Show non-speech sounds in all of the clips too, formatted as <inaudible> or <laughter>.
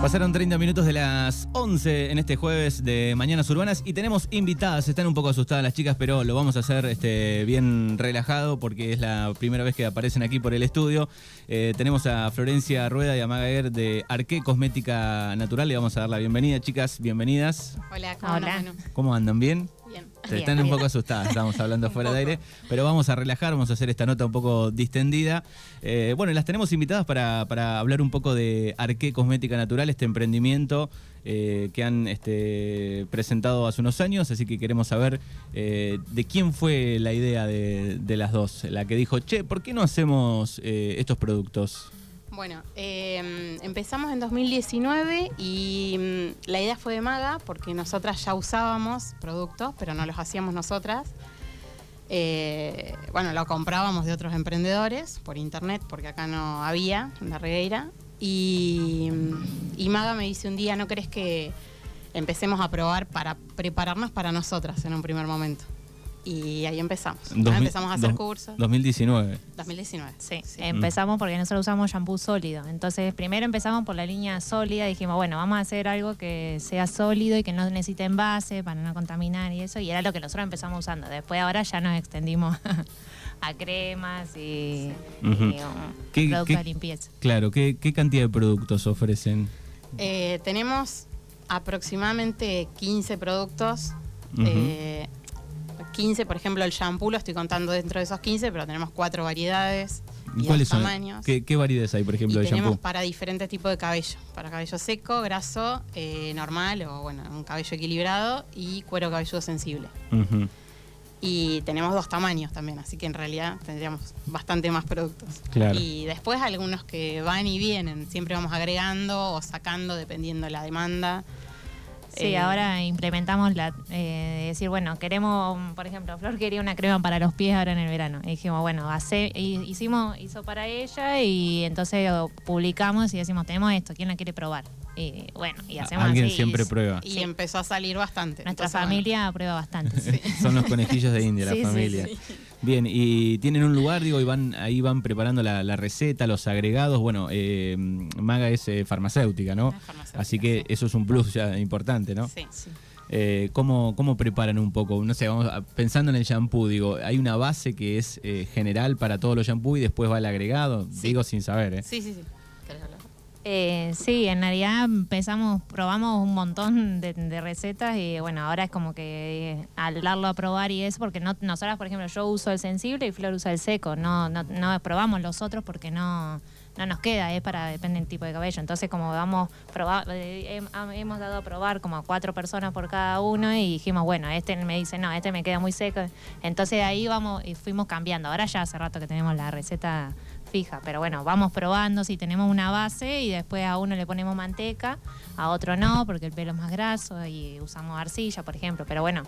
Pasaron 30 minutos de las 11 en este jueves de Mañanas Urbanas y tenemos invitadas. Están un poco asustadas las chicas, pero lo vamos a hacer este, bien relajado porque es la primera vez que aparecen aquí por el estudio. Eh, tenemos a Florencia Rueda y a Magaer de Arqué Cosmética Natural. Le vamos a dar la bienvenida, chicas. Bienvenidas. Hola, ¿cómo Hola. andan? ¿Cómo andan? ¿Bien? Bien. Se Bien, están un bien. poco asustadas, estamos hablando <laughs> fuera de aire, pero vamos a relajar, vamos a hacer esta nota un poco distendida. Eh, bueno, las tenemos invitadas para, para hablar un poco de Arqué Cosmética Natural, este emprendimiento eh, que han este, presentado hace unos años, así que queremos saber eh, de quién fue la idea de, de las dos, la que dijo, che, ¿por qué no hacemos estos productos? Bueno, eh, empezamos en 2019 y mm, la idea fue de Maga porque nosotras ya usábamos productos, pero no los hacíamos nosotras. Eh, bueno, lo comprábamos de otros emprendedores por internet porque acá no había en la regueira. Mm, y Maga me dice un día, ¿no crees que empecemos a probar para prepararnos para nosotras en un primer momento? Y ahí empezamos. Ahora 2000 empezamos a hacer dos- cursos. 2019. 2019. Sí, sí. empezamos porque nosotros usamos shampoo sólido. Entonces, primero empezamos por la línea sólida. Dijimos, bueno, vamos a hacer algo que sea sólido y que no necesite envase para no contaminar y eso. Y era lo que nosotros empezamos usando. Después, ahora ya nos extendimos <laughs> a cremas y, ¿Qué- productos qué- de limpieza. Claro, ¿qué, qué cantidad de productos ofrecen? Eh, tenemos aproximadamente 15 productos. Eh, 15, por ejemplo, el shampoo lo estoy contando dentro de esos 15, pero tenemos cuatro variedades y ¿Cuáles son? tamaños. ¿Qué, qué variedades hay, por ejemplo, y de tenemos shampoo? para diferentes tipos de cabello. Para cabello seco, graso, eh, normal o bueno, un cabello equilibrado y cuero cabelludo sensible. Y tenemos dos tamaños también, así que en realidad tendríamos bastante más productos. Claro. Y después algunos que van y vienen, siempre vamos agregando o sacando dependiendo de la demanda. Sí, Eh, ahora implementamos la eh, de decir, bueno, queremos, por ejemplo, Flor quería una crema para los pies ahora en el verano. Y dijimos, bueno, hace, y- hicimos, hizo para ella y entonces publicamos y decimos, tenemos esto, ¿quién la quiere probar? Y bueno, y hacemos Alguien así. siempre y- prueba. Y Sí. empezó a salir bastante. Nuestra Entonces, bueno, familia prueba bastante. <laughs> sí. Son los conejillos de India, Sí, la sí, familia. Sí. Bien, y tienen un lugar, digo, y van, ahí van preparando la, la receta, los agregados. Bueno, eh, Maga es eh, farmacéutica, ¿no? Es farmacéutica, Así que sí. eso es un plus ya importante, ¿no? Sí. Eh, ¿cómo, ¿Cómo preparan un poco? No sé, vamos a- pensando en el shampoo, digo, hay una base que es eh, general para todos los shampoos y después va el agregado. Sí. Digo sin saber, ¿eh? Sí, sí, sí. Eh, sí, en realidad empezamos, probamos un montón de, de recetas y bueno, ahora es como que eh, al darlo a probar y eso, porque no, nosotras, por ejemplo, yo uso el sensible y Flor usa el seco, no, no, no probamos los otros porque no, no nos queda, es para, depende del tipo de cabello. Entonces, como vamos, eh, hem- hemos dado a probar como a cuatro personas por cada uno y dijimos, bueno, este me dice, no, este me queda muy seco. Entonces ahí vamos y fuimos cambiando. Ahora ya hace rato que tenemos la receta fija, pero bueno, vamos probando si tenemos una base y después a uno le ponemos manteca, a otro no, porque el pelo es más graso y usamos arcilla, por ejemplo, pero bueno,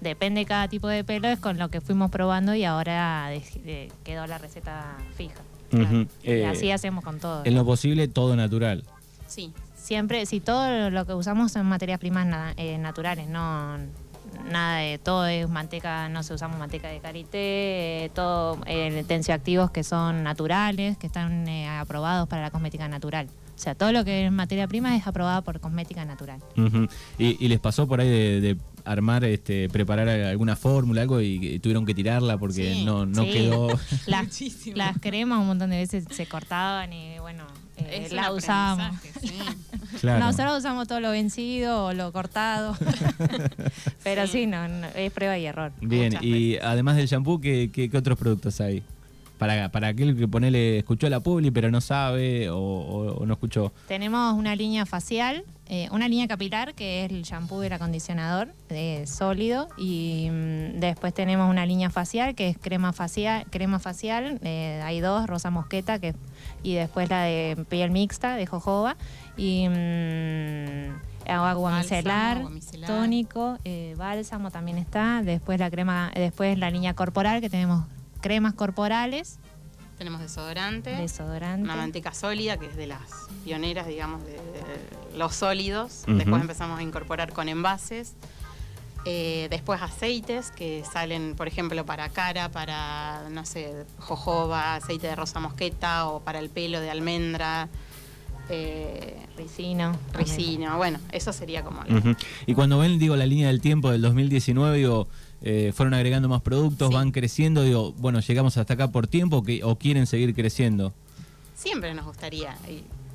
depende de cada tipo de pelo, es con lo que fuimos probando y ahora quedó la receta fija. Y Eh, así hacemos con todo. En lo posible, todo natural. Sí. Siempre, si todo lo que usamos son materias primas na- eh, naturales, no nada de todo es manteca, no se usamos manteca de karité, eh, todo eh, tensioactivos que son naturales, que están eh, aprobados para la cosmética natural. O sea, todo lo que es materia prima es aprobado por cosmética natural. Y, y les pasó por ahí de, de armar, este, preparar alguna fórmula, algo y, y tuvieron que tirarla porque Sí. no, no Sí. quedó. <laughs> Las, Muchísimo. las cremas un montón de veces se cortaban y eh, usábamos. aprendizaje, sí. <laughs> claro. Nosotros usamos todo lo vencido o lo cortado. <laughs> Pero sí, Sí. no, no, es prueba y error. Bien, Muchas y además del shampoo, ¿qué, qué, qué otros productos hay? Para, para aquel que ponele, escuchó la publi pero no sabe o, o- o no escuchó. Tenemos una línea facial, eh, una línea capilar que es el shampoo y el acondicionador eh, sólido. Y mm, después tenemos una línea facial que es crema facial, crema facial, eh, hay dos, rosa mosqueta que y después la de piel mixta de jojoba. Y mm, agua micelar. tónico, eh, bálsamo también está, después la crema, después la línea corporal que tenemos cremas corporales, Tenemos desodorante, desodorante. una manteca sólida, que es de las pioneras, digamos, de, de los sólidos. Después empezamos a incorporar con envases. Eh, después aceites que salen, por ejemplo, para cara, para, no sé, jojoba, aceite de rosa mosqueta o para el pelo de almendra. eh, Ricino. Ricino, bueno, eso sería como... la- Ujú. Y cuando ven, digo, la línea del tiempo del 2019, digo, eh, fueron agregando más productos, Sí. van creciendo, digo, bueno, llegamos hasta acá por tiempo que, o quieren seguir creciendo. Siempre nos gustaría.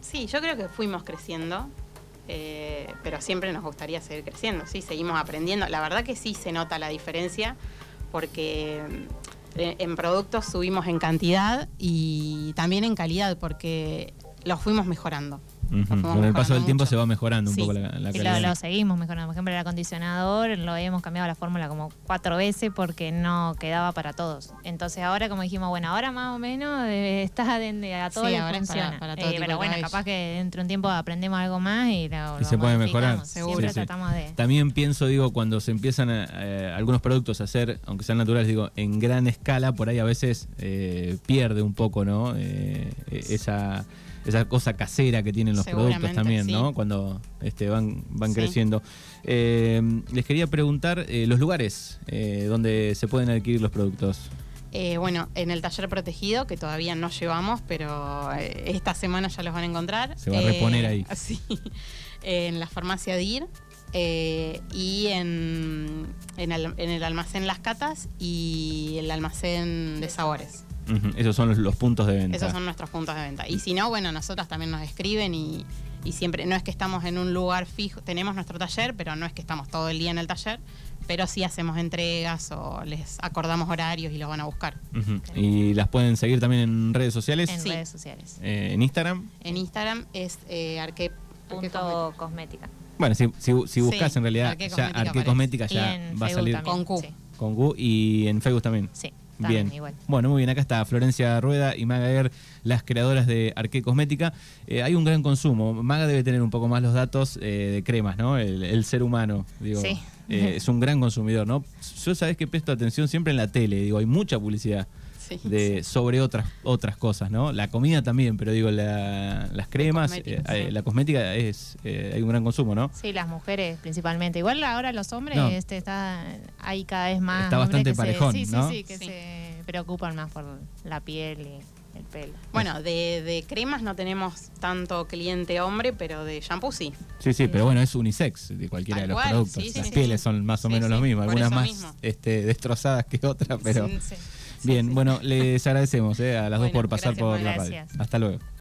sí, yo creo que fuimos creciendo, eh, pero siempre nos gustaría seguir creciendo. Sí, seguimos aprendiendo. La verdad que sí se nota la diferencia porque eh, en productos subimos en cantidad y también en calidad porque los fuimos mejorando. Con el paso del tiempo mucho. se va mejorando un Sí. poco la, la calidad. lo, lo seguimos mejorando. Por ejemplo, el acondicionador lo habíamos cambiado la fórmula como cuatro veces porque no quedaba para todos. Entonces ahora como dijimos, bueno, ahora más o menos eh, <laughs> está de, a todos Sí, les ahora para- funciona. para Eh, todo tipo pero bueno, capaz que dentro de un tiempo aprendemos algo más y lo, Y lo se puede mejorar. modificamos. Seguro. Siempre Sí, sí. tratamos de... También pienso, digo, cuando se empiezan a, eh, algunos productos a hacer, aunque sean naturales, digo, en gran escala, por ahí a veces eh, pierde un poco, ¿no? Eh, esa, esa cosa casera que tienen los productos también, sí. ¿no? Cuando este, van, van Sí. creciendo. Eh, les quería preguntar eh, los lugares eh, donde se pueden adquirir los productos. Eh, bueno, en el taller protegido, que todavía no llevamos, pero esta semana ya los van a encontrar. Se va a reponer ahí. <laughs> Sí. en la farmacia DIR eh, y en, en, el, en el almacén Las Catas y el almacén de sabores. Esos son los, los puntos de venta. Esos son nuestros puntos de venta. Y si no, bueno, nosotras también nos escriben y, y siempre, no es que estamos en un lugar fijo, tenemos nuestro taller, pero no es que estamos todo el día en el taller, pero sí hacemos entregas o les acordamos horarios y los van a buscar. Y las pueden seguir también en redes sociales, En Sí. redes sociales. eh, en Instagram. En Instagram es eh, arque, Punto cosmética. Bueno, si, si, si buscas Sí, en realidad Arqué ya Cosmética. Cosmética ya va a salir también, Con Q. Sí, con Gu y en Facebook también. sí, Bien. igual. Bueno, muy bien. Acá está Florencia Rueda y Maga Aguer, las creadoras de Arqué Cosmética. Eh, hay un gran consumo. Maga debe tener un poco más los datos eh, de cremas, ¿no? El, el ser humano, digo. Sí. eh, es un gran consumidor, ¿no? Yo sabes que presto atención siempre en la tele, digo, hay mucha publicidad Sí. de sobre otras otras cosas, ¿no? La comida también, pero digo, la- las cremas, cosmética, eh, sí. la cosmética es eh, hay un gran consumo, ¿no? Sí, las mujeres principalmente. Igual ahora los hombres No. este está hay cada vez más Está bastante que se- parejón, sí, sí, ¿no? sí, que Sí. se preocupan más por la piel y el pelo. Bueno, de, de cremas no tenemos tanto cliente hombre, pero de shampoo sí. Sí, sí, pero bueno, es unisex de cualquiera de los cual, productos. sí, Las sí, pieles sí. son más o menos sí, lo mismo, por algunas más mismo. este, destrozadas que otras, pero Sí, sí. Bien, bueno, les agradecemos eh, a las dos por pasar gracias, por la radio. Hasta luego.